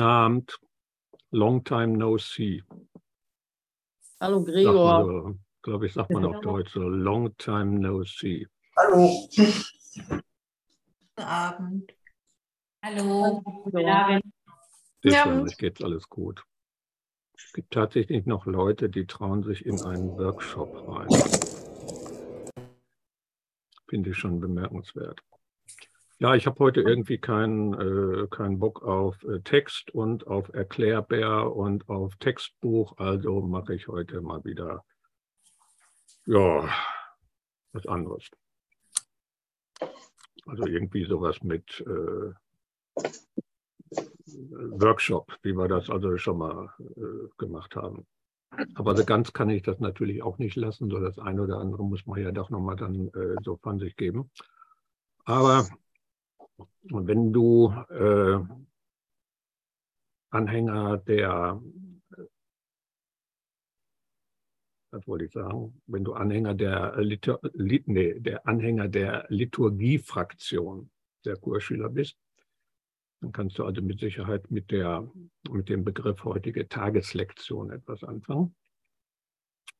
Abend. Long time no see. Hallo Gregor. Glaube ich, sagt man auf Deutsch so. Long time no see. Hallo. Guten Abend. Hallo. Guten Abend. Ja. Mir geht's alles gut. Es gibt tatsächlich noch Leute, die trauen sich in einen Workshop rein. Finde ich schon bemerkenswert. Ja, ich habe heute irgendwie keinen äh, kein Bock auf äh, Text und auf Erklärbär und auf Textbuch. Also mache ich heute mal wieder ja, was anderes. Also irgendwie sowas mit äh, Workshop, wie wir das also schon mal äh, gemacht haben. Aber so ganz kann ich das natürlich auch nicht lassen. So das eine oder andere muss man ja doch nochmal dann äh, so von sich geben. Aber wenn du äh, Anhänger der, was wollte ich sagen, wenn du Anhänger der, Litur, nee, der Anhänger der Liturgiefraktion der Kurschüler bist, dann kannst du also mit Sicherheit mit, der, mit dem Begriff heutige Tageslektion etwas anfangen.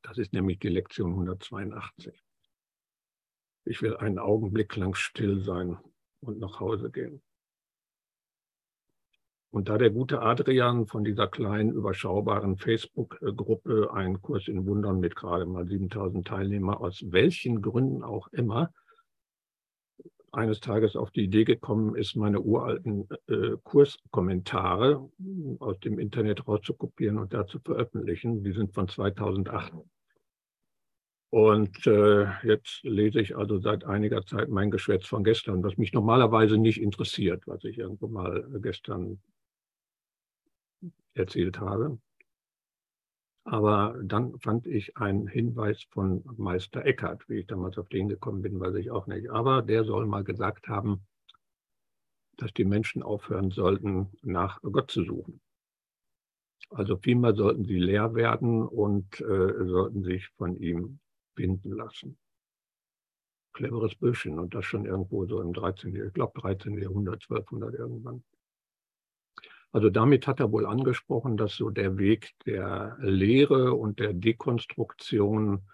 Das ist nämlich die Lektion 182. Ich will einen Augenblick lang still sein und nach Hause gehen. Und da der gute Adrian von dieser kleinen, überschaubaren Facebook-Gruppe einen Kurs in Wundern mit gerade mal 7000 Teilnehmern, aus welchen Gründen auch immer, eines Tages auf die Idee gekommen ist, meine uralten äh, Kurskommentare aus dem Internet rauszukopieren und da zu veröffentlichen. Die sind von 2008. Und äh, jetzt lese ich also seit einiger Zeit mein Geschwätz von gestern, was mich normalerweise nicht interessiert, was ich irgendwo mal gestern erzählt habe. Aber dann fand ich einen Hinweis von Meister Eckhart, wie ich damals auf den gekommen bin, weiß ich auch nicht. Aber der soll mal gesagt haben, dass die Menschen aufhören sollten, nach Gott zu suchen. Also vielmehr sollten sie leer werden und äh, sollten sich von ihm binden lassen. Cleveres Büschchen und das schon irgendwo so im 13. Ich glaube 13. Jahrhundert, 1200 irgendwann. Also damit hat er wohl angesprochen, dass so der Weg der Lehre und der Dekonstruktion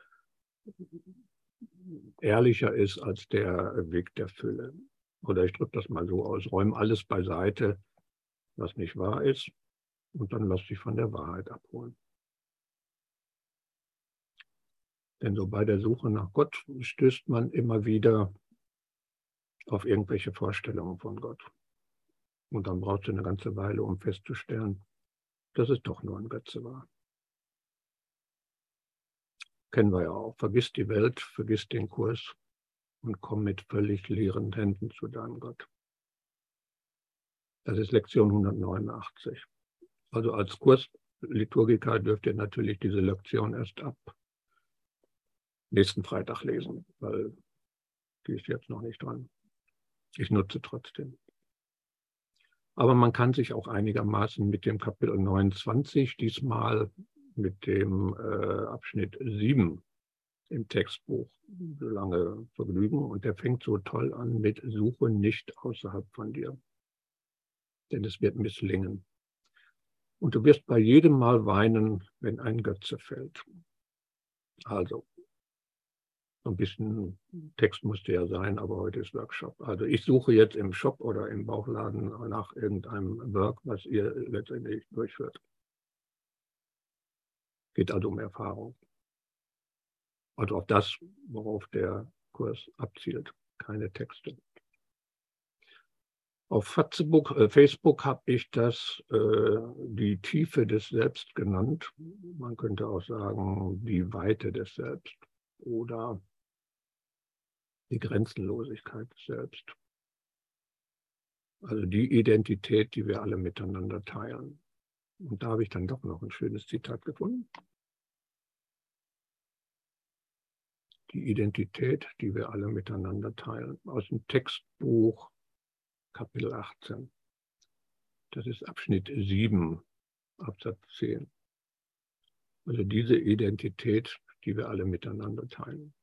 ehrlicher ist als der Weg der Fülle. Oder ich drücke das mal so aus, räume alles beiseite, was nicht wahr ist, und dann lass dich von der Wahrheit abholen. Denn so bei der Suche nach Gott stößt man immer wieder auf irgendwelche Vorstellungen von Gott. Und dann brauchst du eine ganze Weile, um festzustellen, dass es doch nur ein Götze war. Kennen wir ja auch. Vergiss die Welt, vergiss den Kurs und komm mit völlig leeren Händen zu deinem Gott. Das ist Lektion 189. Also als Kursliturgiker dürft ihr natürlich diese Lektion erst ab nächsten Freitag lesen, weil die ist jetzt noch nicht dran. Ich nutze trotzdem. Aber man kann sich auch einigermaßen mit dem Kapitel 29, diesmal mit dem äh, Abschnitt 7 im Textbuch lange vergnügen. Und der fängt so toll an mit Suche nicht außerhalb von dir. Denn es wird misslingen. Und du wirst bei jedem Mal weinen, wenn ein Götze fällt. Also, ein bisschen Text musste ja sein, aber heute ist Workshop. Also ich suche jetzt im Shop oder im Bauchladen nach irgendeinem Work, was ihr letztendlich durchführt. Geht also um Erfahrung. Also auf das, worauf der Kurs abzielt, keine Texte. Auf Facebook, äh, Facebook habe ich das äh, die Tiefe des Selbst genannt. Man könnte auch sagen, die Weite des Selbst oder die Grenzenlosigkeit selbst. Also die Identität, die wir alle miteinander teilen. Und da habe ich dann doch noch ein schönes Zitat gefunden. Die Identität, die wir alle miteinander teilen. Aus dem Textbuch Kapitel 18. Das ist Abschnitt 7, Absatz 10. Also diese Identität, die wir alle miteinander teilen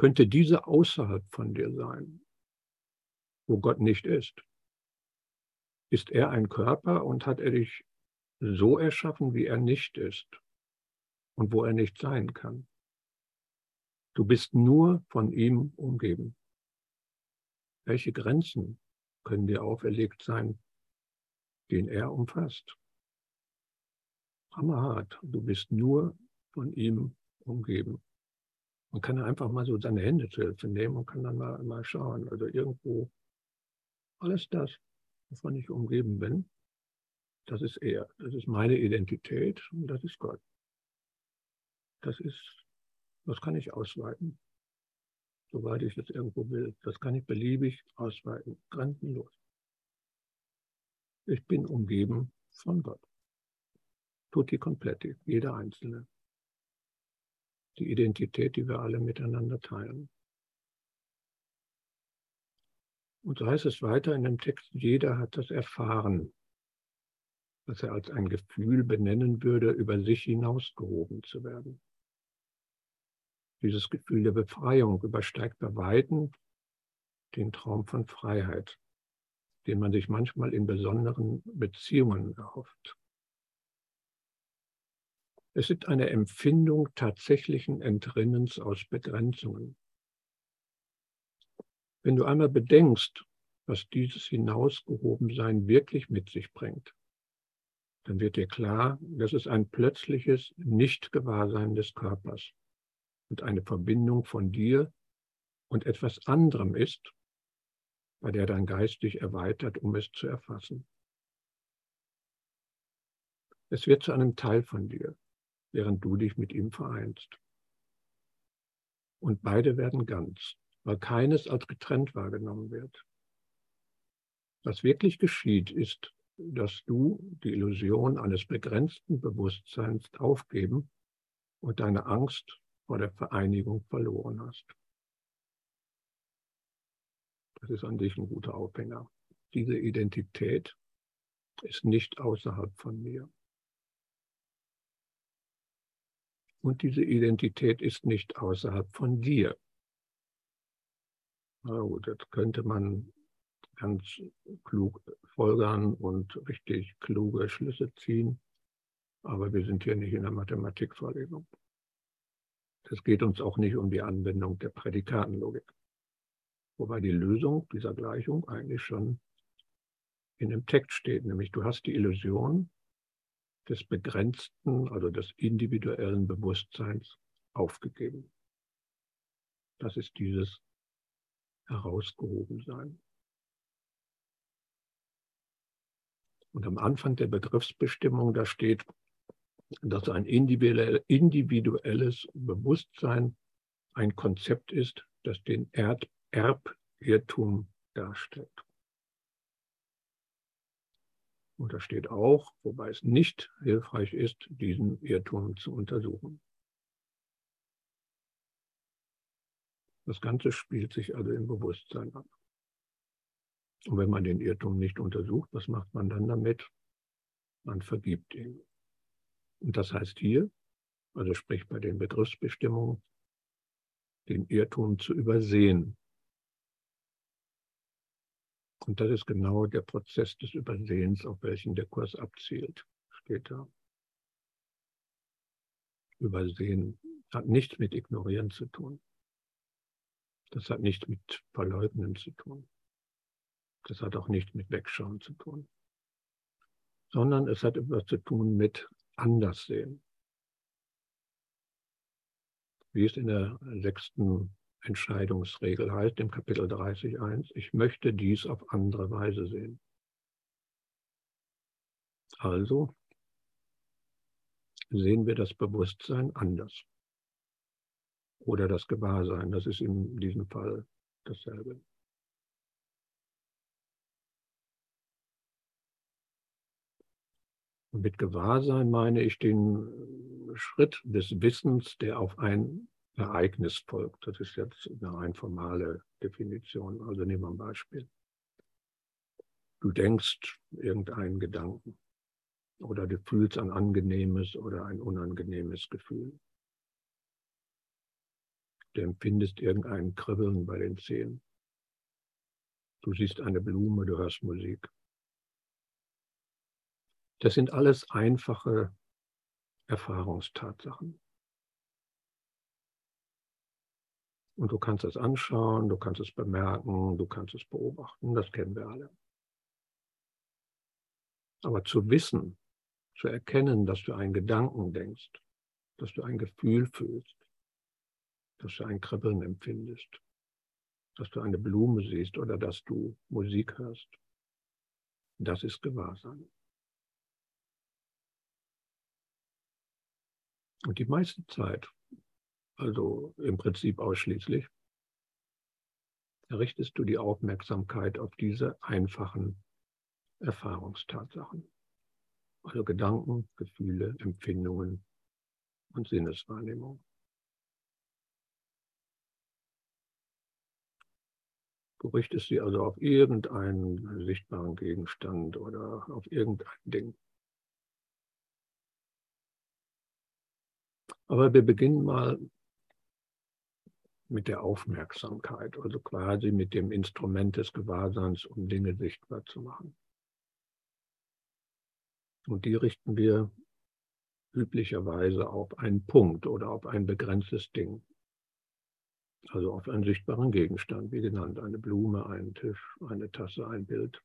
könnte diese außerhalb von dir sein, wo Gott nicht ist. ist er ein Körper und hat er dich so erschaffen, wie er nicht ist und wo er nicht sein kann. Du bist nur von ihm umgeben. Welche Grenzen können dir auferlegt sein, den er umfasst? Hammerhart, du bist nur von ihm umgeben. Man kann einfach mal so seine Hände zu Hilfe nehmen und kann dann mal, mal schauen. Also irgendwo alles das, wovon ich umgeben bin, das ist er. Das ist meine Identität und das ist Gott. Das ist, das kann ich ausweiten, soweit ich es irgendwo will. Das kann ich beliebig ausweiten, grenzenlos. Ich bin umgeben von Gott. Tutti completi, jeder Einzelne die Identität, die wir alle miteinander teilen. Und so heißt es weiter in dem Text, jeder hat das erfahren, was er als ein Gefühl benennen würde, über sich hinausgehoben zu werden. Dieses Gefühl der Befreiung übersteigt bei Weitem den Traum von Freiheit, den man sich manchmal in besonderen Beziehungen erhofft. Es ist eine Empfindung tatsächlichen Entrinnens aus Begrenzungen. Wenn du einmal bedenkst, was dieses Hinausgehobensein wirklich mit sich bringt, dann wird dir klar, dass es ein plötzliches Nicht-Gewahrsein des Körpers und eine Verbindung von dir und etwas anderem ist, bei der dein Geist dich erweitert, um es zu erfassen. Es wird zu einem Teil von dir, während du dich mit ihm vereinst. Und beide werden ganz, weil keines als getrennt wahrgenommen wird. Was wirklich geschieht, ist, dass du die Illusion eines begrenzten Bewusstseins aufgeben und deine Angst vor der Vereinigung verloren hast. Das ist an dich ein guter Aufhänger. Diese Identität ist nicht außerhalb von mir. Und diese Identität ist nicht außerhalb von dir. Na gut, das könnte man ganz klug folgern und richtig kluge Schlüsse ziehen. Aber wir sind hier nicht in der Mathematikvorlesung. Es geht uns auch nicht um die Anwendung der Prädikatenlogik. Wobei die Lösung dieser Gleichung eigentlich schon in dem Text steht, nämlich du hast die Illusion, des begrenzten, also des individuellen Bewusstseins aufgegeben. Das ist dieses Herausgehobensein. Und am Anfang der Begriffsbestimmung, da steht, dass ein individuelles Bewusstsein ein Konzept ist, das den Erbirrtum darstellt. Und da steht auch, wobei es nicht hilfreich ist, diesen Irrtum zu untersuchen. Das Ganze spielt sich also im Bewusstsein ab. Und wenn man den Irrtum nicht untersucht, was macht man dann damit? Man vergibt ihn. Und das heißt hier, also sprich bei den Begriffsbestimmungen, den Irrtum zu übersehen. Und das ist genau der Prozess des Übersehens, auf welchen der Kurs abzielt, steht da. Übersehen hat nichts mit Ignorieren zu tun. Das hat nichts mit Verleugnen zu tun. Das hat auch nichts mit Wegschauen zu tun. Sondern es hat etwas zu tun mit Anderssehen. Wie es in der sechsten Entscheidungsregel heißt im Kapitel 30.1, ich möchte dies auf andere Weise sehen. Also sehen wir das Bewusstsein anders. Oder das Gewahrsein, das ist in diesem Fall dasselbe. Mit Gewahrsein meine ich den Schritt des Wissens, der auf ein Ereignis folgt. Das ist jetzt eine rein formale Definition. Also nehmen wir ein Beispiel. Du denkst irgendeinen Gedanken oder du fühlst ein angenehmes oder ein unangenehmes Gefühl. Du empfindest irgendein Kribbeln bei den Zehen. Du siehst eine Blume, du hörst Musik. Das sind alles einfache Erfahrungstatsachen. Und du kannst es anschauen, du kannst es bemerken, du kannst es beobachten, das kennen wir alle. Aber zu wissen, zu erkennen, dass du einen Gedanken denkst, dass du ein Gefühl fühlst, dass du ein Kribbeln empfindest, dass du eine Blume siehst oder dass du Musik hörst, das ist Gewahrsein. Und die meiste Zeit, also im Prinzip ausschließlich, richtest du die Aufmerksamkeit auf diese einfachen Erfahrungstatsachen. Also Gedanken, Gefühle, Empfindungen und Sinneswahrnehmung. Du richtest sie also auf irgendeinen sichtbaren Gegenstand oder auf irgendein Ding. Aber wir beginnen mal mit der Aufmerksamkeit, also quasi mit dem Instrument des Gewahrseins, um Dinge sichtbar zu machen. Und die richten wir üblicherweise auf einen Punkt oder auf ein begrenztes Ding. Also auf einen sichtbaren Gegenstand, wie genannt, eine Blume, einen Tisch, eine Tasse, ein Bild.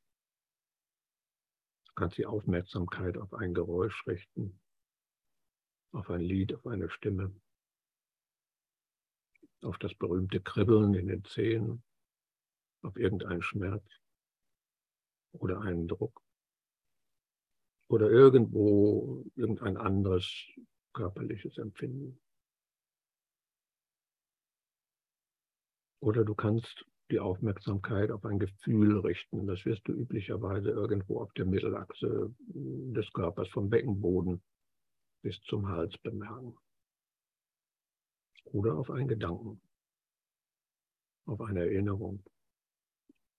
Du kannst die Aufmerksamkeit auf ein Geräusch richten, auf ein Lied, auf eine Stimme, auf das berühmte Kribbeln in den Zehen, auf irgendeinen Schmerz oder einen Druck oder irgendwo irgendein anderes körperliches Empfinden. Oder du kannst die Aufmerksamkeit auf ein Gefühl richten. Das wirst du üblicherweise irgendwo auf der Mittelachse des Körpers vom Beckenboden bis zum Hals bemerken. Oder auf einen Gedanken, auf eine Erinnerung,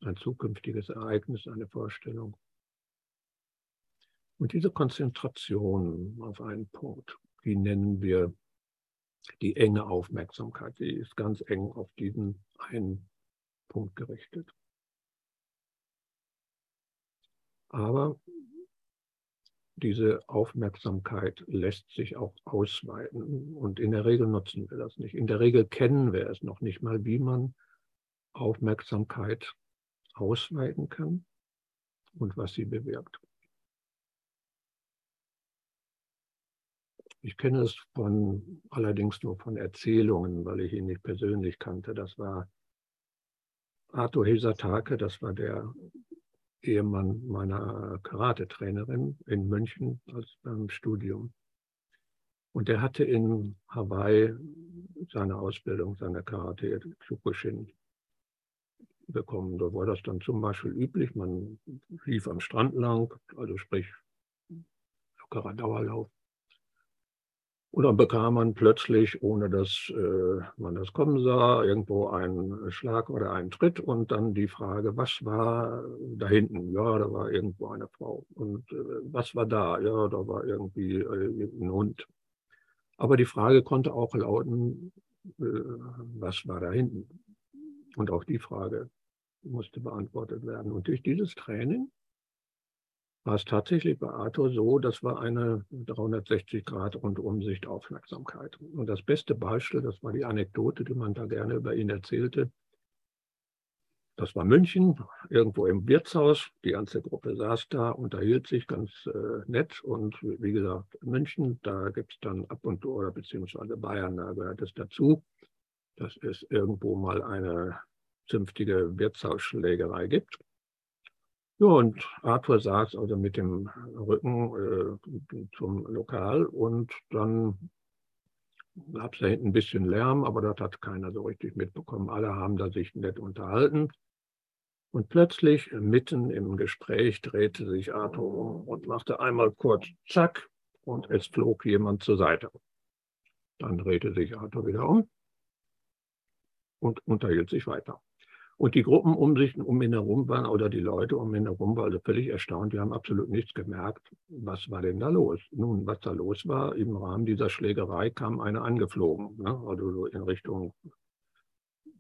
ein zukünftiges Ereignis, eine Vorstellung. Und diese Konzentration auf einen Punkt, die nennen wir die enge Aufmerksamkeit. Die ist ganz eng auf diesen einen Punkt gerichtet. Aber diese Aufmerksamkeit lässt sich auch ausweiten. Und in der Regel nutzen wir das nicht. In der Regel kennen wir es noch nicht mal, wie man Aufmerksamkeit ausweiten kann und was sie bewirkt. Ich kenne es von, allerdings nur von Erzählungen, weil ich ihn nicht persönlich kannte. Das war Arthur Hesatake, das war der Ehemann meiner Karate-Trainerin in München als beim Studium. Und der hatte in Hawaii seine Ausbildung, seine Karate Kyokushin bekommen. Da war das dann zum Beispiel üblich. Man lief am Strand lang, also sprich lockerer Dauerlauf. Und dann bekam man plötzlich, ohne dass äh, man das kommen sah, irgendwo einen Schlag oder einen Tritt und dann die Frage, was war da hinten? Ja, da war irgendwo eine Frau. Und äh, was war da? Ja, da war irgendwie äh, ein Hund. Aber die Frage konnte auch lauten, äh, was war da hinten? Und auch die Frage musste beantwortet werden. Und durch dieses Training war es tatsächlich bei Arthur so, das war eine 360 Grad Rundumsicht Aufmerksamkeit. Und das beste Beispiel, das war die Anekdote, die man da gerne über ihn erzählte. Das war München, irgendwo im Wirtshaus. Die ganze Gruppe saß da, unterhielt sich ganz äh, nett. Und wie gesagt, München, da gibt es dann ab und zu, oder beziehungsweise Bayern, da gehört es dazu, dass es irgendwo mal eine zünftige Wirtshausschlägerei gibt. Ja, und Arthur saß also mit dem Rücken äh, zum Lokal und dann gab es da hinten ein bisschen Lärm, aber das hat keiner so richtig mitbekommen. Alle haben da sich nett unterhalten. Und plötzlich, mitten im Gespräch, drehte sich Arthur um und machte einmal kurz Zack und es flog jemand zur Seite. Dann drehte sich Arthur wieder um und unterhielt sich weiter. Und die Gruppen um sich, um ihn herum waren, oder die Leute um ihn herum waren also völlig erstaunt. Die haben absolut nichts gemerkt. Was war denn da los? Nun, was da los war, im Rahmen dieser Schlägerei kam einer angeflogen, ne? also so in Richtung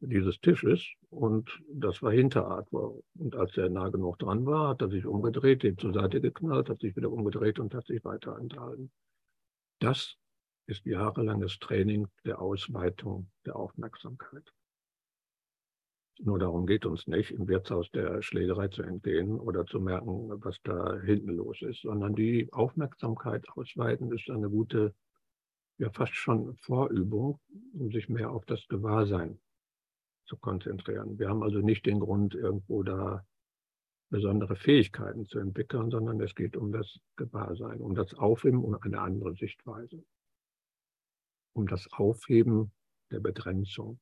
dieses Tisches und das war hinter Arthur. Und als er nah genug dran war, hat er sich umgedreht, den zur Seite geknallt, hat sich wieder umgedreht und hat sich weiter enthalten. Das ist jahrelanges Training der Ausweitung der Aufmerksamkeit. Nur darum geht uns nicht, im Wirtshaus der Schlägerei zu entgehen oder zu merken, was da hinten los ist, sondern die Aufmerksamkeit ausweiten ist eine gute, ja fast schon Vorübung, um sich mehr auf das Gewahrsein zu konzentrieren. Wir haben also nicht den Grund, irgendwo da besondere Fähigkeiten zu entwickeln, sondern es geht um das Gewahrsein, um das Aufheben und eine andere Sichtweise, um das Aufheben der Begrenzung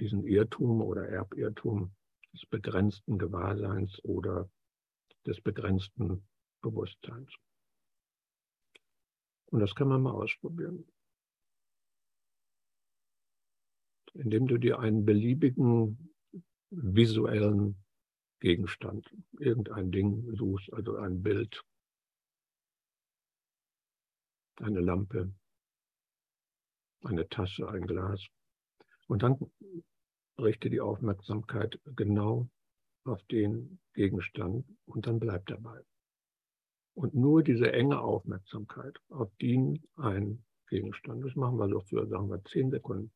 diesen Irrtum oder Erbirrtum des begrenzten Gewahrseins oder des begrenzten Bewusstseins. Und das kann man mal ausprobieren. Indem du dir einen beliebigen visuellen Gegenstand, irgendein Ding suchst, also ein Bild, eine Lampe, eine Tasse, ein Glas, und dann richte die Aufmerksamkeit genau auf den Gegenstand und dann bleibt dabei. Und nur diese enge Aufmerksamkeit auf den einen Gegenstand, das machen wir so für, sagen wir, zehn Sekunden.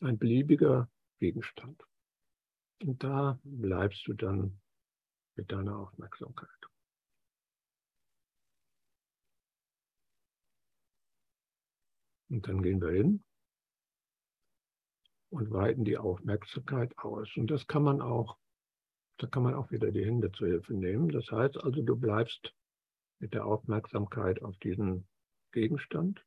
Ein beliebiger Gegenstand. Und da bleibst du dann mit deiner Aufmerksamkeit. Und dann gehen wir hin und weiten die Aufmerksamkeit aus. Und das kann man auch, da kann man auch wieder die Hände zur Hilfe nehmen. Das heißt also, du bleibst mit der Aufmerksamkeit auf diesen Gegenstand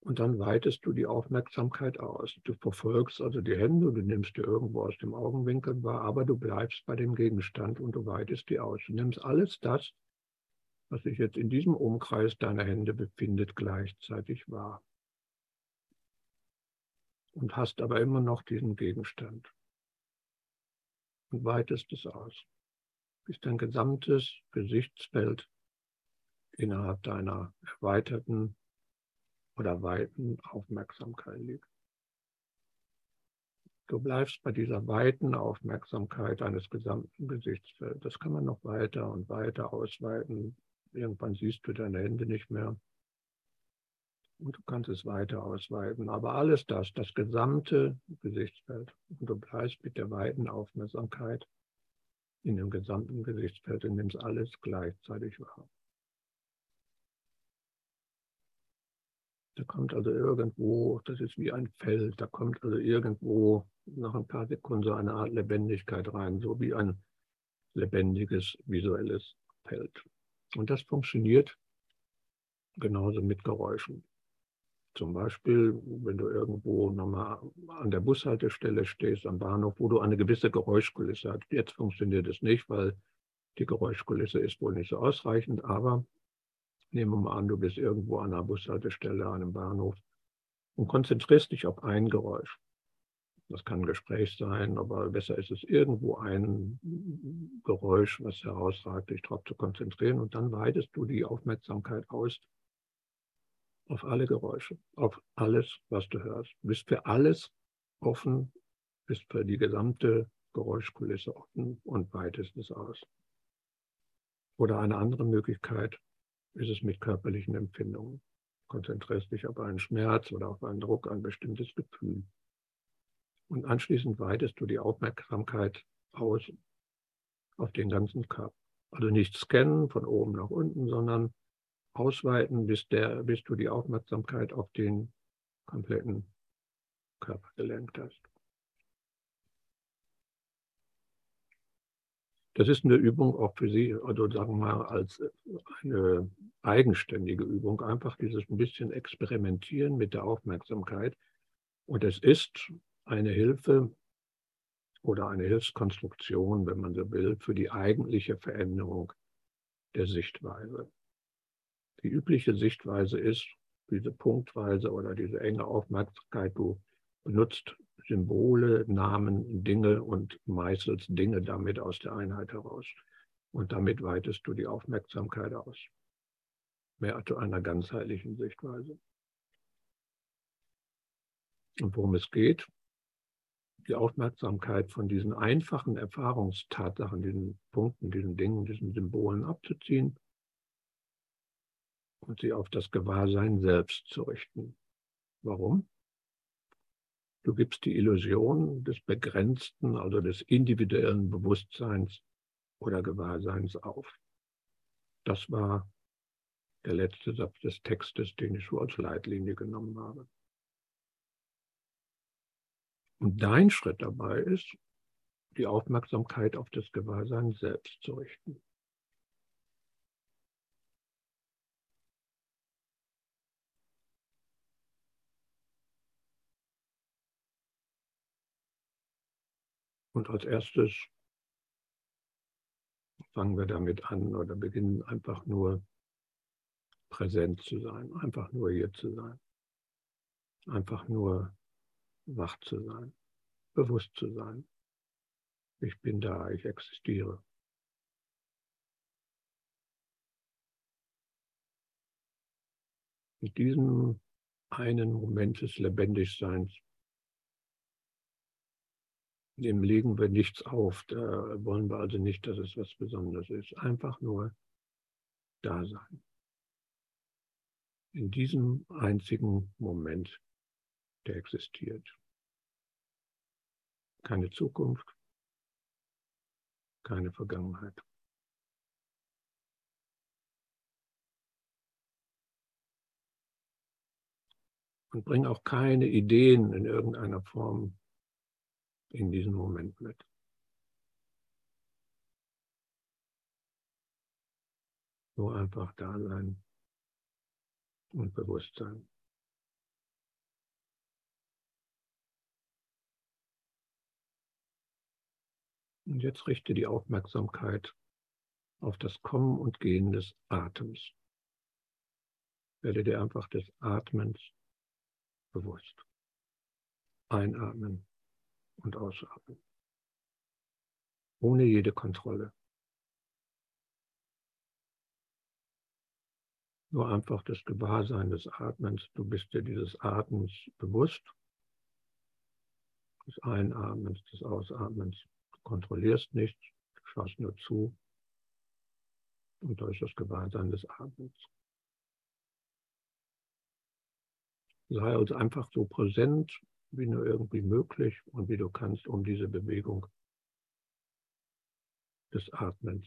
und dann weitest du die Aufmerksamkeit aus. Du verfolgst also die Hände, du nimmst dir irgendwo aus dem Augenwinkel wahr, aber du bleibst bei dem Gegenstand und du weitest die aus. Du nimmst alles das, was sich jetzt in diesem Umkreis deiner Hände befindet, gleichzeitig wahr und hast aber immer noch diesen Gegenstand und weitest es aus, bis dein gesamtes Gesichtsfeld innerhalb deiner erweiterten oder weiten Aufmerksamkeit liegt. Du bleibst bei dieser weiten Aufmerksamkeit eines gesamten Gesichtsfelds. Das kann man noch weiter und weiter ausweiten. Irgendwann siehst du deine Hände nicht mehr und du kannst es weiter ausweiten. Aber alles das, das gesamte Gesichtsfeld, und du bleibst mit der weiten Aufmerksamkeit in dem gesamten Gesichtsfeld und nimmst alles gleichzeitig wahr. Da kommt also irgendwo, das ist wie ein Feld, da kommt also irgendwo nach ein paar Sekunden so eine Art Lebendigkeit rein, so wie ein lebendiges visuelles Feld. Und das funktioniert genauso mit Geräuschen. Zum Beispiel, wenn du irgendwo nochmal an der Bushaltestelle stehst, am Bahnhof, wo du eine gewisse Geräuschkulisse hast. Jetzt funktioniert es nicht, weil die Geräuschkulisse ist wohl nicht so ausreichend, aber nehmen wir mal an, du bist irgendwo an einer Bushaltestelle, an einem Bahnhof und konzentrierst dich auf ein Geräusch. Das kann ein Gespräch sein, aber besser ist es irgendwo ein Geräusch, was herausragt, dich darauf zu konzentrieren und dann weitest du die Aufmerksamkeit aus auf alle Geräusche, auf alles, was du hörst. Bist für alles offen, bist für die gesamte Geräuschkulisse offen und weitest es aus. Oder eine andere Möglichkeit ist es mit körperlichen Empfindungen. Konzentrierst dich auf einen Schmerz oder auf einen Druck, ein bestimmtes Gefühl. Und anschließend weitest du die Aufmerksamkeit aus auf den ganzen Körper. Also nicht scannen von oben nach unten, sondern ausweiten, bis, der, bis du die Aufmerksamkeit auf den kompletten Körper gelenkt hast. Das ist eine Übung auch für Sie, also sagen wir mal als eine eigenständige Übung, einfach dieses ein bisschen experimentieren mit der Aufmerksamkeit. Und es ist eine Hilfe oder eine Hilfskonstruktion, wenn man so will, für die eigentliche Veränderung der Sichtweise. Die übliche Sichtweise ist, diese punktweise oder diese enge Aufmerksamkeit, du benutzt Symbole, Namen, Dinge und meißelst Dinge damit aus der Einheit heraus. Und damit weitest du die Aufmerksamkeit aus. Mehr zu einer ganzheitlichen Sichtweise. Und worum es geht, die Aufmerksamkeit von diesen einfachen Erfahrungstatsachen, diesen Punkten, diesen Dingen, diesen Symbolen abzuziehen und sie auf das Gewahrsein selbst zu richten. Warum? Du gibst die Illusion des begrenzten, also des individuellen Bewusstseins oder Gewahrseins auf. Das war der letzte Satz des Textes, den ich so als Leitlinie genommen habe. Und dein Schritt dabei ist, die Aufmerksamkeit auf das Gewahrsein selbst zu richten. Und als erstes fangen wir damit an oder beginnen einfach nur präsent zu sein, einfach nur hier zu sein, einfach nur wach zu sein, bewusst zu sein. Ich bin da, ich existiere. Mit diesem einen Moment des Lebendigseins dem legen wir nichts auf. Da wollen wir also nicht, dass es was Besonderes ist. Einfach nur da sein. In diesem einzigen Moment, der existiert. Keine Zukunft, keine Vergangenheit. Und bring auch keine Ideen in irgendeiner Form in diesem Moment mit. Nur einfach da sein und bewusst sein. Und jetzt richte die Aufmerksamkeit auf das Kommen und Gehen des Atems. Werde dir einfach des Atmens bewusst. Einatmen und ausatmen. Ohne jede Kontrolle. Nur einfach das Gewahrsein des Atmens. Du bist dir dieses Atmens bewusst. Des Einatmens, des Ausatmens. Du kontrollierst nichts, du schaust nur zu. Und da ist das Gewahrsein des Atmens. Sei uns einfach so präsent wie nur irgendwie möglich und wie du kannst, um diese Bewegung des Atmens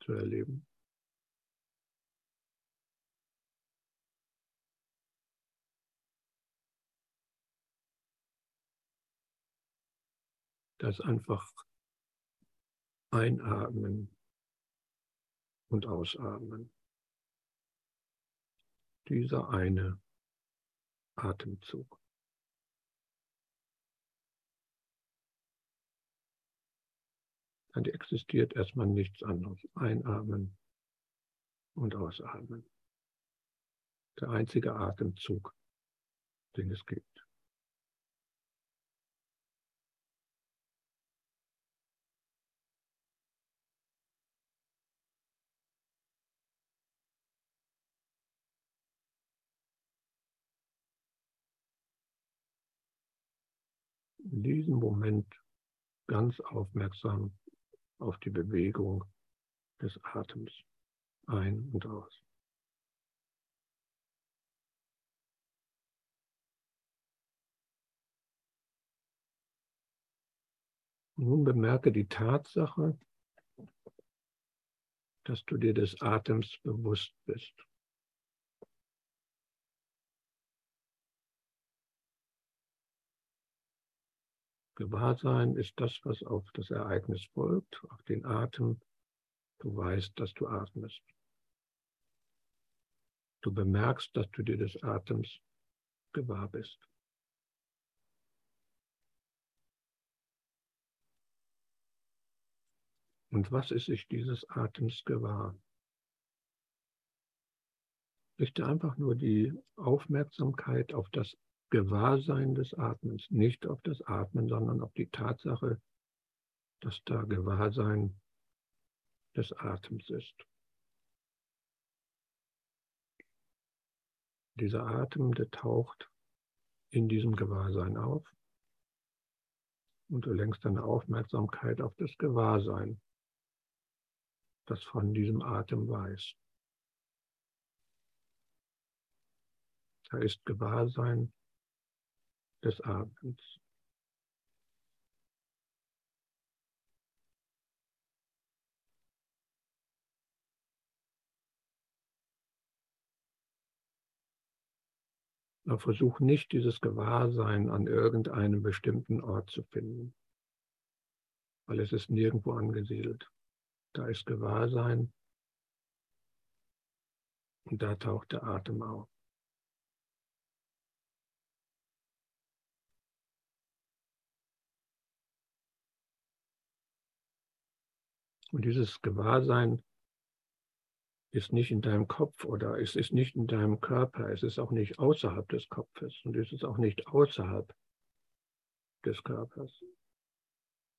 zu erleben. Das einfach einatmen und ausatmen. Dieser eine Atemzug. Dann existiert erstmal nichts anderes. Einatmen und ausatmen. Der einzige Atemzug, den es gibt. In diesem Moment ganz aufmerksam auf die Bewegung des Atems ein und aus. Nun bemerke die Tatsache, dass du dir des Atems bewusst bist. Gewahrsein ist das, was auf das Ereignis folgt, auf den Atem. Du weißt, dass du atmest. Du bemerkst, dass du dir des Atems gewahr bist. Und was ist sich dieses Atems gewahr? Richte einfach nur die Aufmerksamkeit auf das Gewahrsein des Atmens, nicht auf das Atmen, sondern auf die Tatsache, dass da Gewahrsein des Atems ist. Dieser Atem, der taucht in diesem Gewahrsein auf und du lenkst deine Aufmerksamkeit auf das Gewahrsein, das von diesem Atem weiß. Da ist Gewahrsein des Atems. Aber versuch nicht, dieses Gewahrsein an irgendeinem bestimmten Ort zu finden, weil es ist nirgendwo angesiedelt. Da ist Gewahrsein und da taucht der Atem auf. Und dieses Gewahrsein ist nicht in deinem Kopf oder es ist nicht in deinem Körper, es ist auch nicht außerhalb des Kopfes und es ist auch nicht außerhalb des Körpers.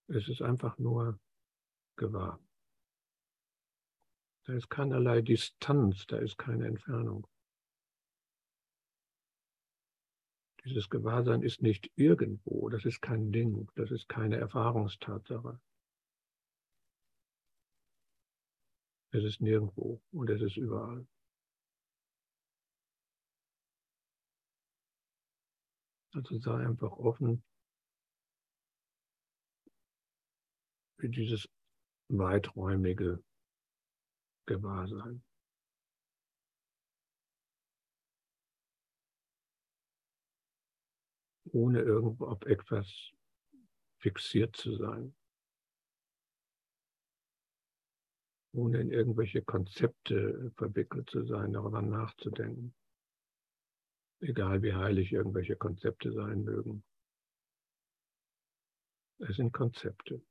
Es ist einfach nur gewahr. Da ist keinerlei Distanz, da ist keine Entfernung. Dieses Gewahrsein ist nicht irgendwo, das ist kein Ding, das ist keine Erfahrungstatsache. Es ist nirgendwo und es ist überall. Also sei einfach offen für dieses weiträumige Gewahrsein. Ohne irgendwo auf etwas fixiert zu sein. Ohne in irgendwelche Konzepte verwickelt zu sein, darüber nachzudenken. Egal wie heilig irgendwelche Konzepte sein mögen. Es sind Konzepte.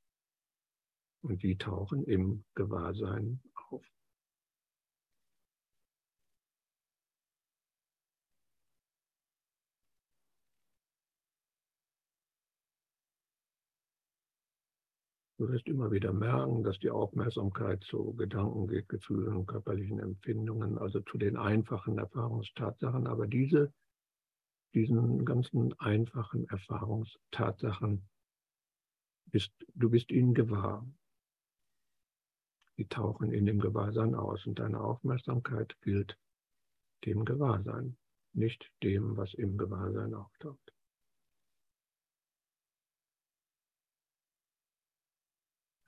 Und die tauchen im Gewahrsein auf. Du wirst immer wieder merken, dass die Aufmerksamkeit zu Gedanken geht, Gefühlen und körperlichen Empfindungen, also zu den einfachen Erfahrungstatsachen, aber diese, diesen ganzen einfachen Erfahrungstatsachen, bist, du bist ihnen gewahr. Die tauchen in dem Gewahrsein aus und deine Aufmerksamkeit gilt dem Gewahrsein, nicht dem, was im Gewahrsein auftaucht.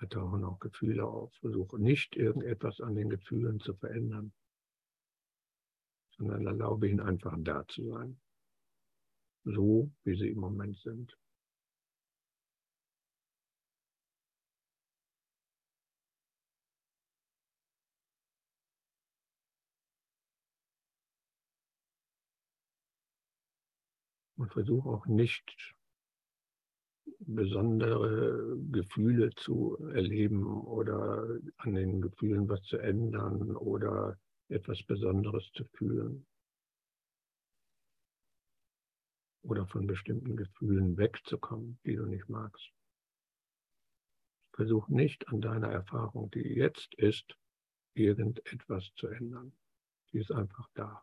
Tauchen auch Gefühle auf. Versuche nicht irgendetwas an den Gefühlen zu verändern, sondern erlaube ihnen einfach da zu sein. So, wie sie im Moment sind. Und versuche auch nicht besondere Gefühle zu erleben oder an den Gefühlen was zu ändern oder etwas Besonderes zu fühlen. Oder von bestimmten Gefühlen wegzukommen, die du nicht magst. Versuch nicht an deiner Erfahrung, die jetzt ist, irgendetwas zu ändern. Die ist einfach da.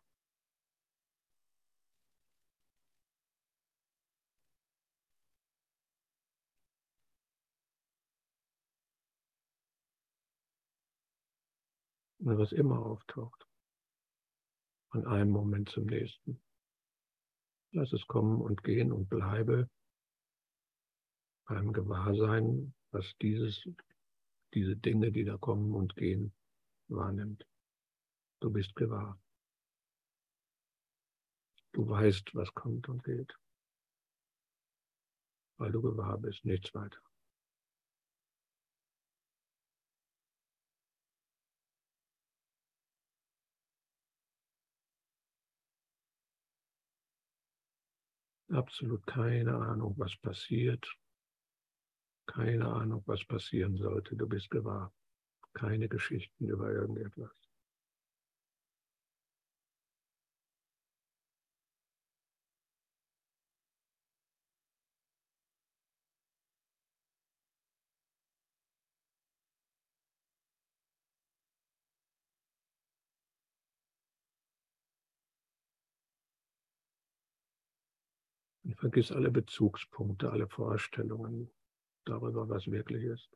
Und was immer auftaucht. Von einem Moment zum nächsten. Lass es kommen und gehen und bleibe beim Gewahrsein, was dieses, diese Dinge, die da kommen und gehen, wahrnimmt. Du bist gewahr. Du weißt, was kommt und geht. Weil du gewahr bist, nichts weiter. Absolut keine Ahnung, was passiert. Keine Ahnung, was passieren sollte. Du bist gewahr. Keine Geschichten über irgendetwas. Vergiss alle Bezugspunkte, alle Vorstellungen darüber, was wirklich ist.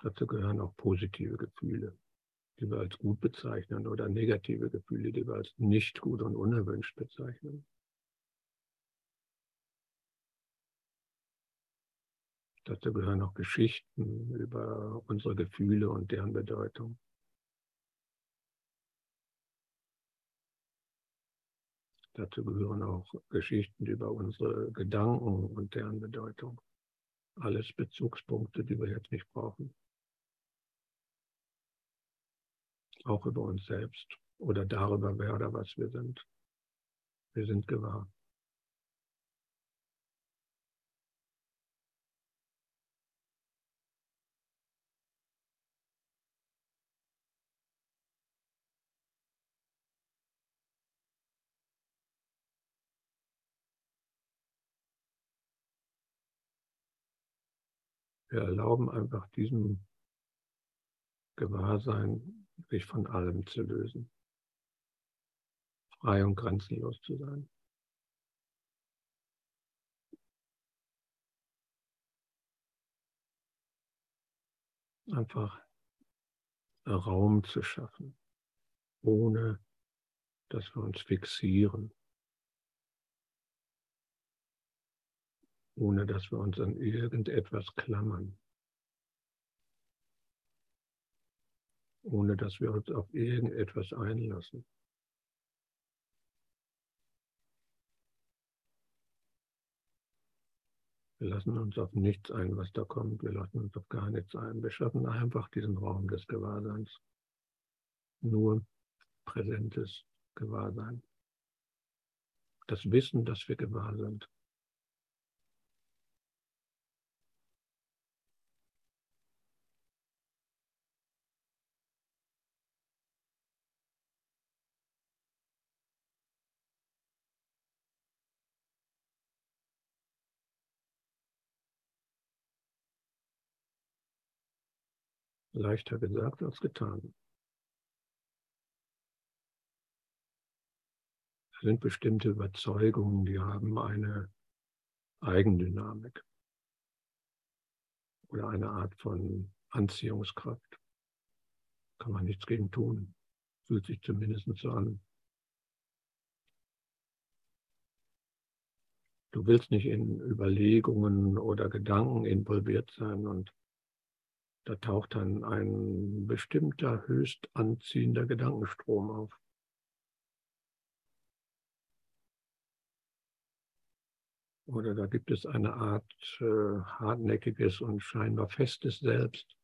Dazu gehören auch positive Gefühle, die wir als gut bezeichnen, oder negative Gefühle, die wir als nicht gut und unerwünscht bezeichnen. Dazu gehören auch Geschichten über unsere Gefühle und deren Bedeutung. Dazu gehören auch Geschichten über unsere Gedanken und deren Bedeutung. Alles Bezugspunkte, die wir jetzt nicht brauchen. Auch über uns selbst oder darüber, wer oder was wir sind. Wir sind gewahr. Wir erlauben einfach diesem Gewahrsein, sich von allem zu lösen, frei und grenzenlos zu sein. Einfach Raum zu schaffen, ohne dass wir uns fixieren. Ohne dass wir uns an irgendetwas klammern, ohne dass wir uns auf irgendetwas einlassen. Wir lassen uns auf nichts ein, was da kommt. Wir lassen uns auf gar nichts ein. Wir schaffen einfach diesen Raum des Gewahrseins. Nur präsentes Gewahrsein. Das Wissen, dass wir gewahr sind. Leichter gesagt als getan. Es sind bestimmte Überzeugungen, die haben eine Eigendynamik oder eine Art von Anziehungskraft. Kann man nichts gegen tun. Fühlt sich zumindest so an. Du willst nicht in Überlegungen oder Gedanken involviert sein und da taucht dann ein bestimmter höchst anziehender Gedankenstrom auf. Oder da gibt es eine Art äh, hartnäckiges und scheinbar festes Selbst,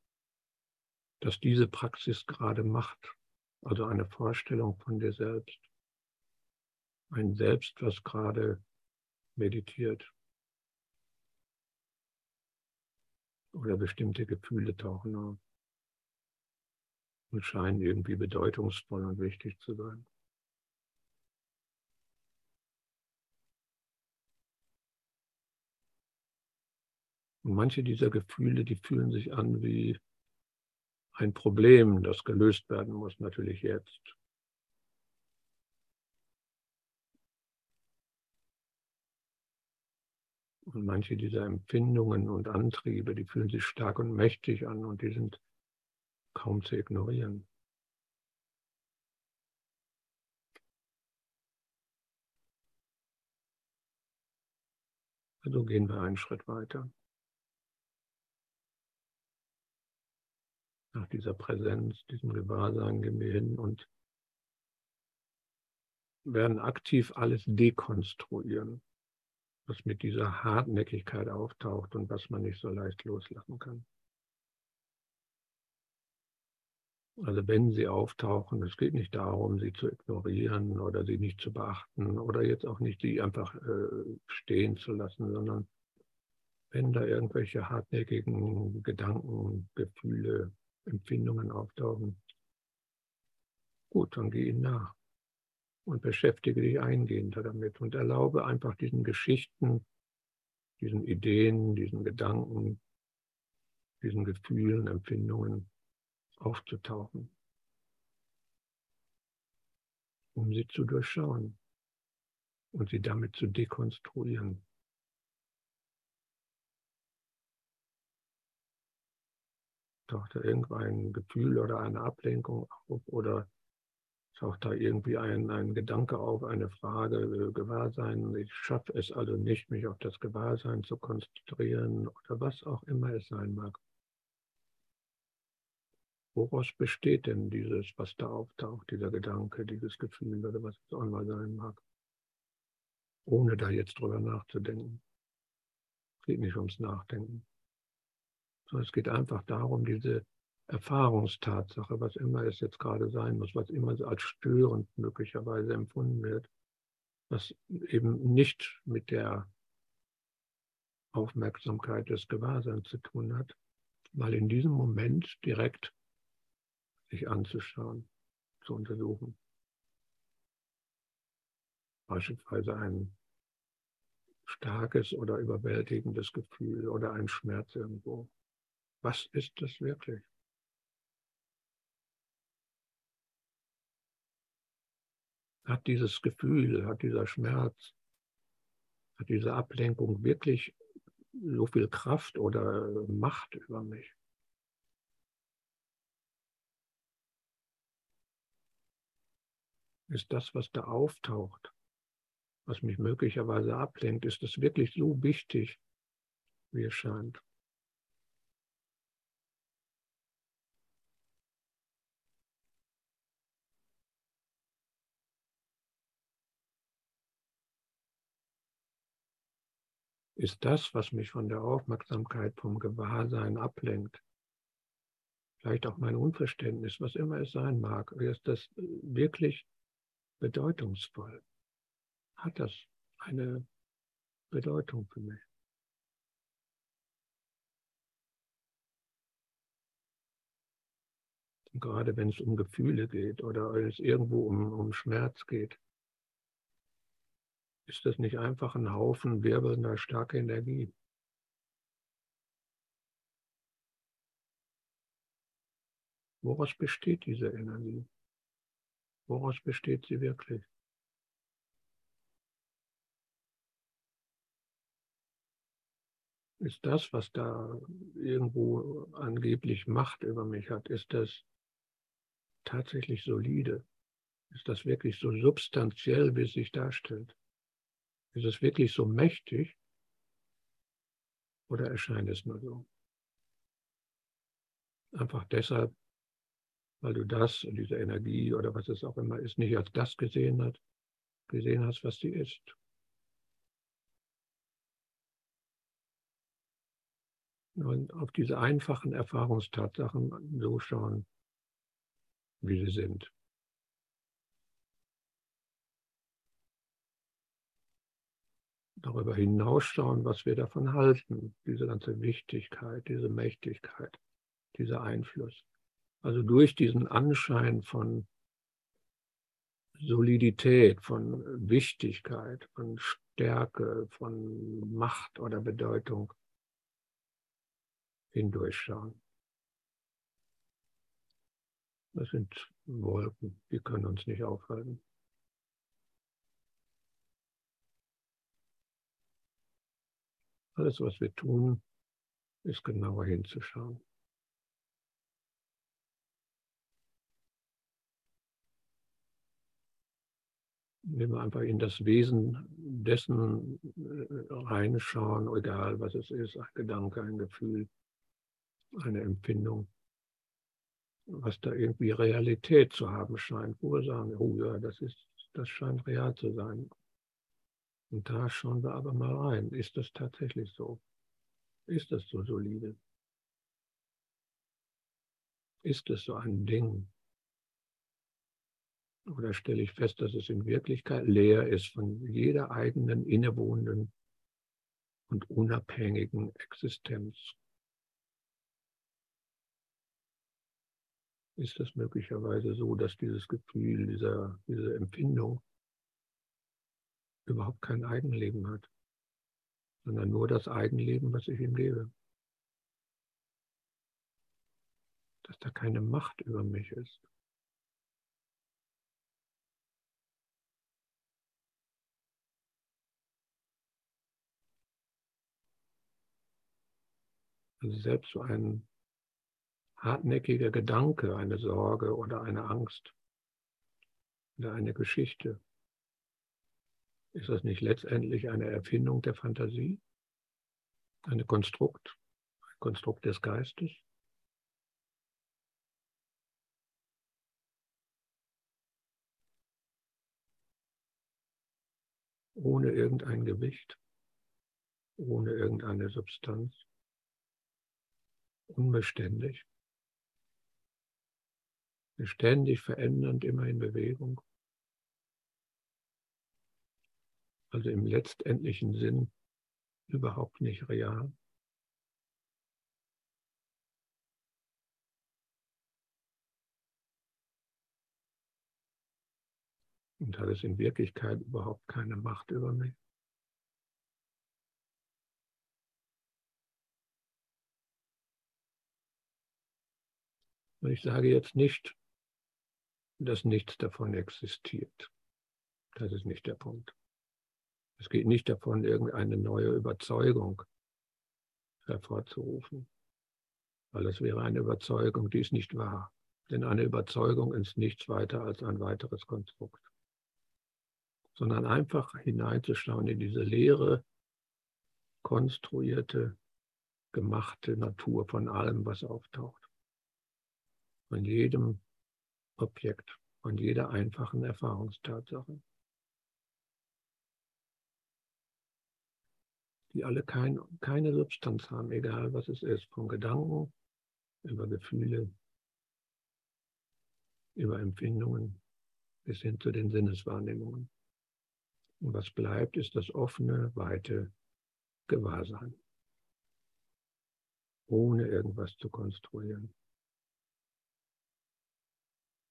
das diese Praxis gerade macht. Also eine Vorstellung von dir selbst. Ein Selbst, was gerade meditiert. Oder bestimmte Gefühle tauchen auf und scheinen irgendwie bedeutungsvoll und wichtig zu sein. Und manche dieser Gefühle, die fühlen sich an wie ein Problem, das gelöst werden muss, natürlich jetzt. Und manche dieser Empfindungen und Antriebe, die fühlen sich stark und mächtig an und die sind kaum zu ignorieren. Also gehen wir einen Schritt weiter. Nach dieser Präsenz, diesem Gewahrsein gehen wir hin und werden aktiv alles dekonstruieren was mit dieser Hartnäckigkeit auftaucht und was man nicht so leicht loslassen kann. Also wenn sie auftauchen, es geht nicht darum, sie zu ignorieren oder sie nicht zu beachten oder jetzt auch nicht sie einfach äh, stehen zu lassen, sondern wenn da irgendwelche hartnäckigen Gedanken, Gefühle, Empfindungen auftauchen, gut, dann geh ihnen nach und beschäftige dich eingehender damit und erlaube einfach diesen Geschichten, diesen Ideen, diesen Gedanken, diesen Gefühlen, Empfindungen aufzutauchen, um sie zu durchschauen, und sie damit zu dekonstruieren. Taucht da irgendein Gefühl oder eine Ablenkung auf oder taucht da irgendwie ein, ein Gedanke auf, eine Frage, äh, Gewahrsein. Ich schaffe es also nicht, mich auf das Gewahrsein zu konzentrieren oder was auch immer es sein mag. Woraus besteht denn dieses, was da auftaucht, dieser Gedanke, dieses Gefühl oder was es auch immer sein mag? Ohne da jetzt drüber nachzudenken. Es geht nicht ums Nachdenken. Sondern es geht einfach darum, diese Erfahrungstatsache, was immer es jetzt gerade sein muss, was immer als störend möglicherweise empfunden wird, was eben nicht mit der Aufmerksamkeit des Gewahrseins zu tun hat, mal in diesem Moment direkt sich anzuschauen, zu untersuchen. Beispielsweise ein starkes oder überwältigendes Gefühl oder ein Schmerz irgendwo. Was ist das wirklich? Hat dieses Gefühl, hat dieser Schmerz, hat diese Ablenkung wirklich so viel Kraft oder Macht über mich? Ist das, was da auftaucht, was mich möglicherweise ablenkt, ist das wirklich so wichtig, wie es scheint? Ist das, was mich von der Aufmerksamkeit, vom Gewahrsein ablenkt. Vielleicht auch mein Unverständnis, was immer es sein mag, ist das wirklich bedeutungsvoll? Hat das eine Bedeutung für mich? gerade wenn es um Gefühle geht oder wenn es irgendwo um, um Schmerz geht, ist das nicht einfach ein Haufen wirbelnder, starker Energie? Woraus besteht diese Energie? Woraus besteht sie wirklich? Ist das, was da irgendwo angeblich Macht über mich hat, ist das tatsächlich solide? Ist das wirklich so substanziell, wie es sich darstellt? Ist es wirklich so mächtig oder erscheint es nur so? Einfach deshalb, weil du das, diese Energie oder was es auch immer ist, nicht als das gesehen hast, gesehen hast, was sie ist. Und auf diese einfachen Erfahrungstatsachen so schauen, wie sie sind. Darüber hinausschauen, was wir davon halten, diese ganze Wichtigkeit, diese Mächtigkeit, dieser Einfluss. Also durch diesen Anschein von Solidität, von Wichtigkeit, von Stärke, von Macht oder Bedeutung hindurchschauen. Das sind Wolken, die können uns nicht aufhalten. Alles, was wir tun, ist genauer hinzuschauen. Wenn wir einfach in das Wesen dessen äh, reinschauen, egal was es ist, ein Gedanke, ein Gefühl, eine Empfindung, was da irgendwie Realität zu haben scheint, wo wir sagen, oh ja, das ist, das scheint real zu sein. Und da schauen wir aber mal rein. Ist das tatsächlich so? Ist das so solide? Ist es so ein Ding? Oder stelle ich fest, dass es in Wirklichkeit leer ist von jeder eigenen innewohnenden und unabhängigen Existenz? Ist es möglicherweise so, dass dieses Gefühl, dieser, diese Empfindung überhaupt kein Eigenleben hat, sondern nur das Eigenleben, was ich ihm gebe. Dass da keine Macht über mich ist. Also selbst so ein hartnäckiger Gedanke, eine Sorge oder eine Angst oder eine Geschichte ist das nicht letztendlich eine Erfindung der Fantasie? Eine Konstrukt, ein Konstrukt des Geistes? Ohne irgendein Gewicht, ohne irgendeine Substanz, unbeständig, ständig verändernd, immer in Bewegung. Also im letztendlichen Sinn überhaupt nicht real. Und hat es in Wirklichkeit überhaupt keine Macht über mich. Und ich sage jetzt nicht, dass nichts davon existiert. Das ist nicht der Punkt. Es geht nicht davon, irgendeine neue Überzeugung hervorzurufen, weil es wäre eine Überzeugung, die ist nicht wahr. Denn eine Überzeugung ist nichts weiter als ein weiteres Konstrukt. Sondern einfach hineinzuschauen in diese leere, konstruierte, gemachte Natur von allem, was auftaucht. Von jedem Objekt, von jeder einfachen Erfahrungstatsache. Die alle kein, keine Substanz haben, egal was es ist, von Gedanken über Gefühle, über Empfindungen bis hin zu den Sinneswahrnehmungen. Und was bleibt, ist das offene, weite Gewahrsein, ohne irgendwas zu konstruieren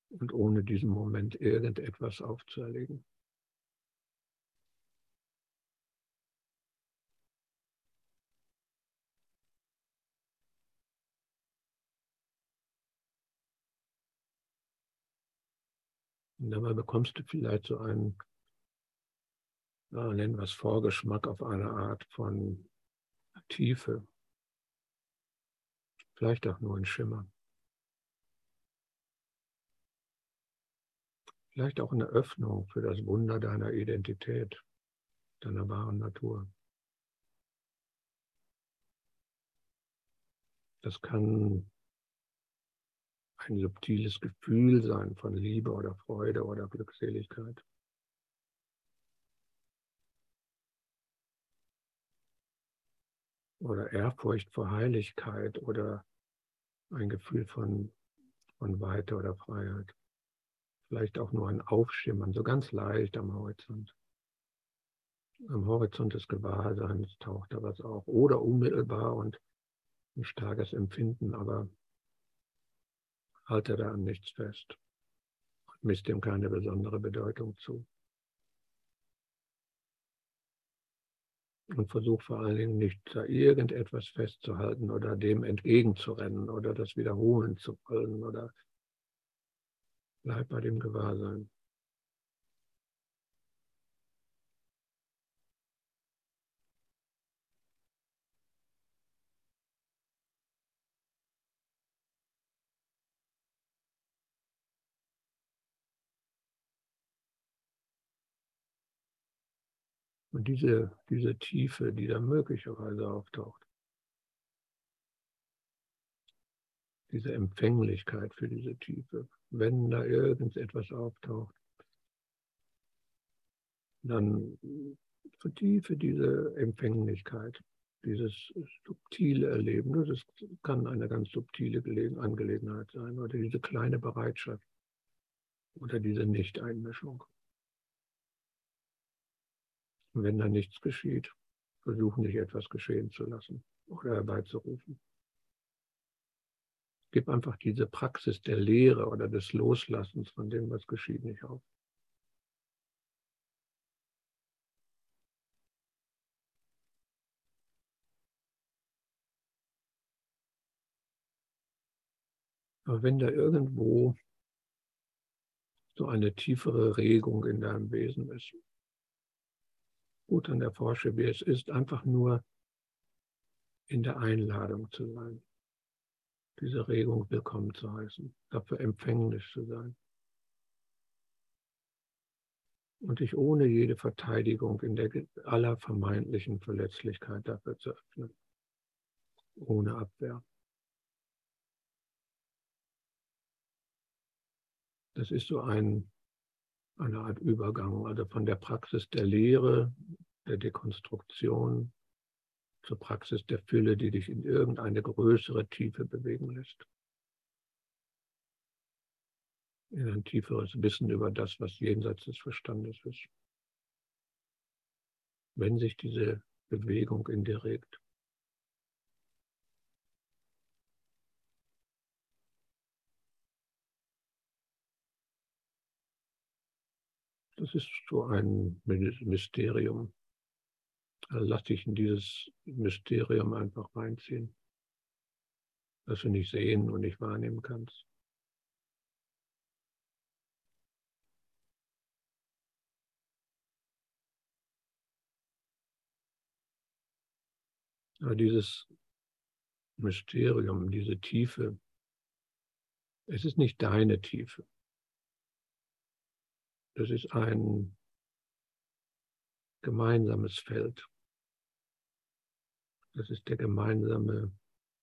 und ohne diesem Moment irgendetwas aufzuerlegen. Und dabei bekommst du vielleicht so einen, ja, nennen wir es Vorgeschmack auf eine Art von Tiefe. Vielleicht auch nur ein Schimmer. Vielleicht auch eine Öffnung für das Wunder deiner Identität, deiner wahren Natur. Das kann ein subtiles Gefühl sein von Liebe oder Freude oder Glückseligkeit. Oder Ehrfurcht vor Heiligkeit oder ein Gefühl von, von Weite oder Freiheit. Vielleicht auch nur ein Aufschimmern, so ganz leicht am Horizont. Am Horizont des Gewahrseins taucht da was auf. Oder unmittelbar und ein starkes Empfinden, aber halte da an nichts fest und misst dem keine besondere Bedeutung zu. Und versuch vor allen Dingen nicht da irgendetwas festzuhalten oder dem entgegenzurennen oder das wiederholen zu wollen oder bleib bei dem Gewahrsein. Und diese, diese Tiefe, die da möglicherweise auftaucht, diese Empfänglichkeit für diese Tiefe, wenn da irgendetwas auftaucht, dann vertiefe diese Empfänglichkeit, dieses subtile Erleben. Das kann eine ganz subtile Angelegenheit sein oder diese kleine Bereitschaft oder diese Nicht-Einmischung. Und wenn da nichts geschieht, versuchen nicht etwas geschehen zu lassen oder herbeizurufen. Gib einfach diese Praxis der Lehre oder des Loslassens von dem, was geschieht, nicht auf. Aber wenn da irgendwo so eine tiefere Regung in deinem Wesen ist, gut an der Forsche, wie es ist, einfach nur in der Einladung zu sein, diese Regung willkommen zu heißen, dafür empfänglich zu sein und dich ohne jede Verteidigung in der aller vermeintlichen Verletzlichkeit dafür zu öffnen, ohne Abwehr. Das ist so ein, eine Art Übergang, also von der Praxis der Lehre, der Dekonstruktion zur Praxis der Fülle, die dich in irgendeine größere Tiefe bewegen lässt. In ein tieferes Wissen über das, was jenseits des Verstandes ist. Wenn sich diese Bewegung in dir regt. Das ist so ein Mysterium. Also lass dich in dieses Mysterium einfach reinziehen, das du nicht sehen und nicht wahrnehmen kannst. Aber dieses Mysterium, diese Tiefe, es ist nicht deine Tiefe. Das ist ein gemeinsames Feld. Das ist der gemeinsame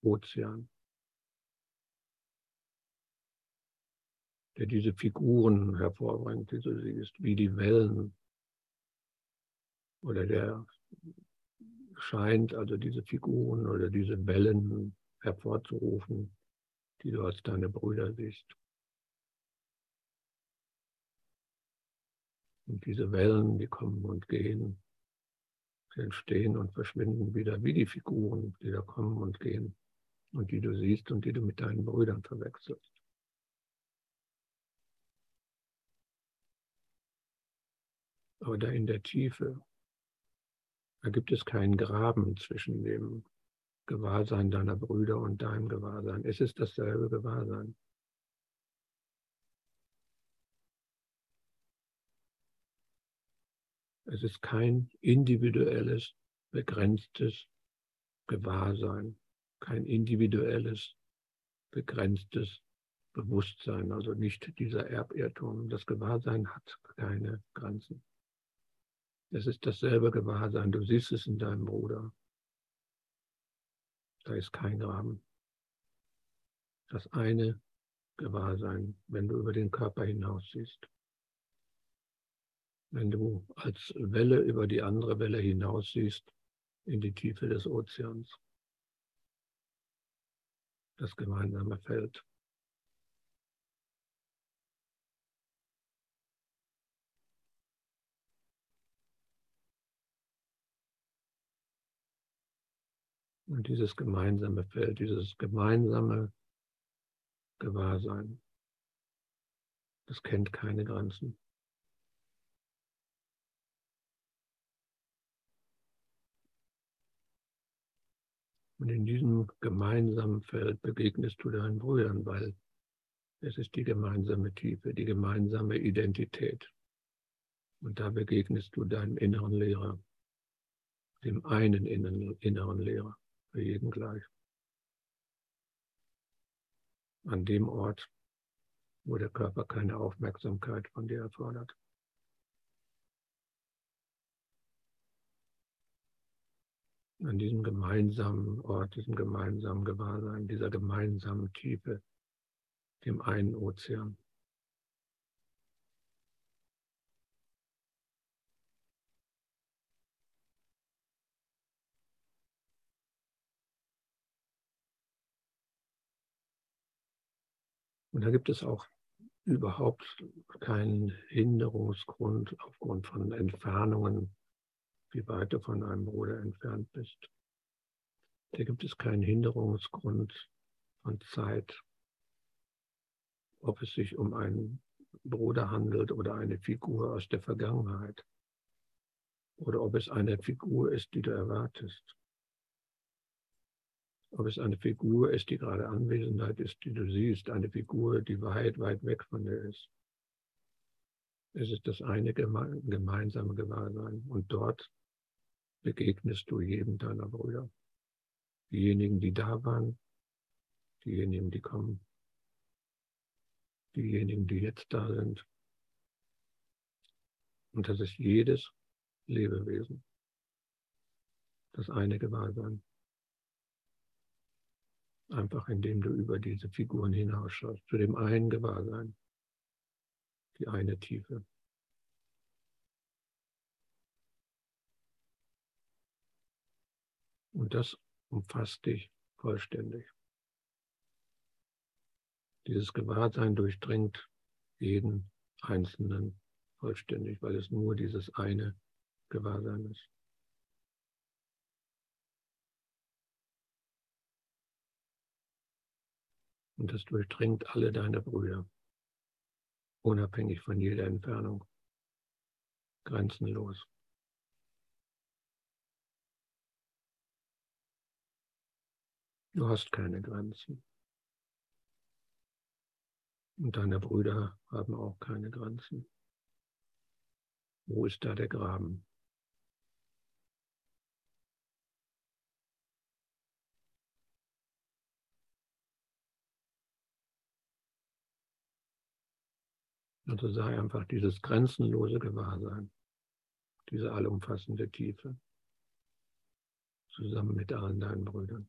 Ozean, der diese Figuren hervorbringt, die du siehst, wie die Wellen oder der scheint also diese Figuren oder diese Wellen hervorzurufen, die du als deine Brüder siehst. Und diese Wellen, die kommen und gehen, sie entstehen und verschwinden wieder wie die Figuren, die da kommen und gehen und die du siehst und die du mit deinen Brüdern verwechselst. Aber da in der Tiefe, da gibt es keinen Graben zwischen dem Gewahrsein deiner Brüder und deinem Gewahrsein. Es ist dasselbe Gewahrsein. Es ist kein individuelles, begrenztes Gewahrsein, kein individuelles, begrenztes Bewusstsein, also nicht dieser Erbirrtum. Das Gewahrsein hat keine Grenzen. Es ist dasselbe Gewahrsein. Du siehst es in deinem Bruder. Da ist kein Graben. Das eine Gewahrsein, wenn du über den Körper hinaus siehst wenn du als Welle über die andere Welle hinaus siehst in die Tiefe des Ozeans. Das gemeinsame Feld. Und dieses gemeinsame Feld, dieses gemeinsame Gewahrsein, das kennt keine Grenzen. Und in diesem gemeinsamen Feld begegnest du deinen Brüdern, weil es ist die gemeinsame Tiefe, die gemeinsame Identität. Und da begegnest du deinem inneren Lehrer, dem einen inneren Lehrer, für jeden gleich. An dem Ort, wo der Körper keine Aufmerksamkeit von dir erfordert. An diesem gemeinsamen Ort, diesem gemeinsamen Gewahrsein, dieser gemeinsamen Tiefe, dem einen Ozean. Und da gibt es auch überhaupt keinen Hinderungsgrund aufgrund von Entfernungen wie weit du von einem Bruder entfernt bist. Da gibt es keinen Hinderungsgrund von Zeit, ob es sich um einen Bruder handelt oder eine Figur aus der Vergangenheit oder ob es eine Figur ist, die du erwartest. Ob es eine Figur ist, die gerade Anwesenheit ist, die du siehst, eine Figur, die weit, weit weg von dir ist. Es ist das eine gemeinsame Gewahrsein. Und dort begegnest du jedem deiner Brüder. diejenigen, die da waren, diejenigen, die kommen, diejenigen, die jetzt da sind. Und das ist jedes Lebewesen, das eine Gewahrsein. Einfach indem du über diese Figuren hinausschaust, zu dem einen Gewahrsein, die eine Tiefe. Und das umfasst dich vollständig. Dieses Gewahrsein durchdringt jeden Einzelnen vollständig, weil es nur dieses eine Gewahrsein ist. Und das durchdringt alle deine Brüder, unabhängig von jeder Entfernung, grenzenlos. Du hast keine Grenzen. Und deine Brüder haben auch keine Grenzen. Wo ist da der Graben? Also sei einfach dieses grenzenlose Gewahrsein, diese allumfassende Tiefe, zusammen mit allen deinen Brüdern.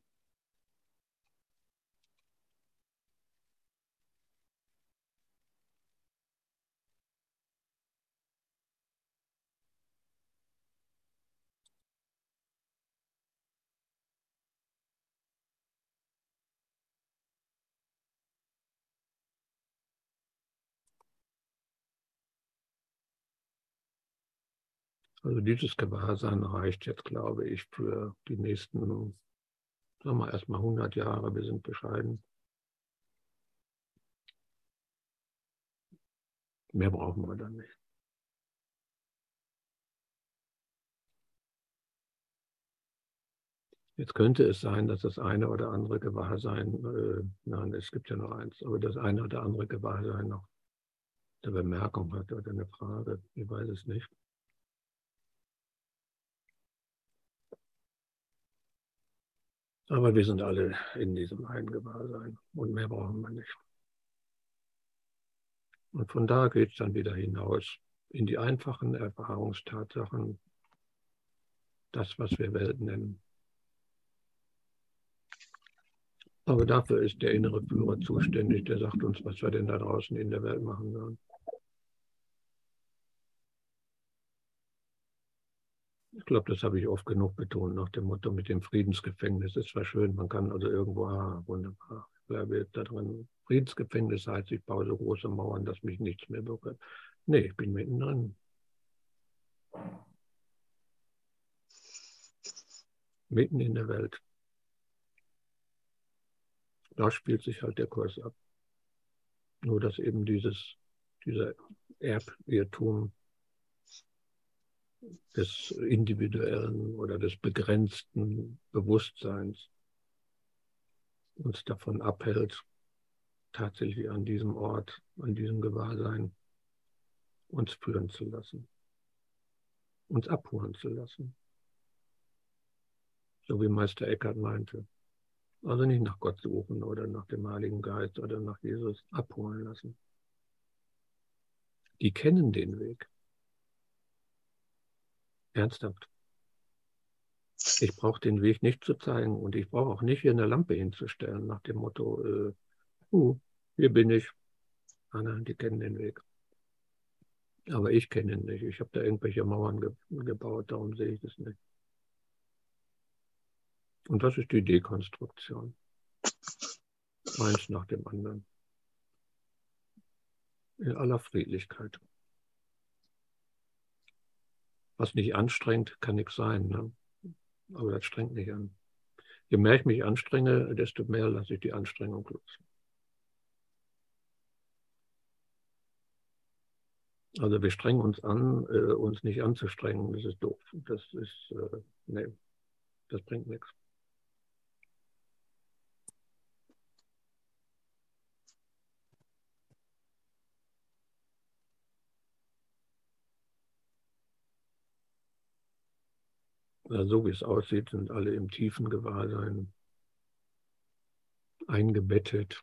Also dieses Gewahrsein reicht jetzt, glaube ich, für die nächsten, sagen wir erstmal 100 Jahre. Wir sind bescheiden. Mehr brauchen wir dann nicht. Jetzt könnte es sein, dass das eine oder andere Gewahrsein, äh, nein, es gibt ja noch eins, aber das eine oder andere Gewahrsein noch eine Bemerkung hat oder eine Frage. Ich weiß es nicht. Aber wir sind alle in diesem einen Gewahrsein und mehr brauchen wir nicht. Und von da geht es dann wieder hinaus in die einfachen Erfahrungstatsachen, das, was wir Welt nennen. Aber dafür ist der innere Führer zuständig, der sagt uns, was wir denn da draußen in der Welt machen sollen. Ich glaube, das habe ich oft genug betont, nach dem Motto mit dem Friedensgefängnis. ist zwar schön, man kann also irgendwo, ah, wunderbar, ich bleibe da drin. Friedensgefängnis heißt, ich baue so große Mauern, dass mich nichts mehr berührt. Nee, ich bin mittendrin. Mitten in der Welt. Da spielt sich halt der Kurs ab. Nur dass eben dieses, dieser Erbirrtum des individuellen oder des begrenzten Bewusstseins uns davon abhält, tatsächlich an diesem Ort, an diesem Gewahrsein uns führen zu lassen, uns abholen zu lassen. So wie Meister Eckhart meinte. Also nicht nach Gott suchen oder nach dem Heiligen Geist oder nach Jesus abholen lassen. Die kennen den Weg. Ernsthaft. Ich brauche den Weg nicht zu zeigen und ich brauche auch nicht hier eine Lampe hinzustellen nach dem Motto, äh, uh, hier bin ich. Ah, nein, die kennen den Weg. Aber ich kenne ihn nicht. Ich habe da irgendwelche Mauern ge gebaut, darum sehe ich das nicht. Und das ist die Dekonstruktion. Eins nach dem anderen. In aller Friedlichkeit. Was nicht anstrengt, kann nichts sein. Ne? Aber das strengt nicht an. Je mehr ich mich anstrenge, desto mehr lasse ich die Anstrengung los. Also wir strengen uns an, äh, uns nicht anzustrengen. Das ist doof. Das ist, äh, nee, das bringt nichts. So wie es aussieht, sind alle im tiefen Gewahrsein eingebettet.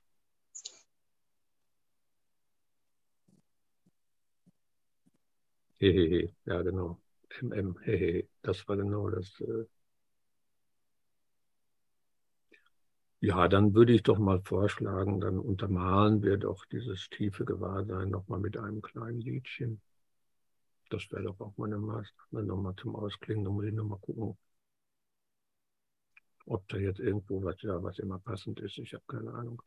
Hehehe, ja genau. MM, hehe, das war genau das. Äh ja, dann würde ich doch mal vorschlagen, dann untermalen wir doch dieses tiefe Gewahrsein nochmal mit einem kleinen Liedchen. Das wäre doch auch mal eine Maßnahme nochmal zum Ausklingen. Da muss ich nochmal gucken, ob da jetzt irgendwo was, ja, was immer passend ist. Ich habe keine Ahnung.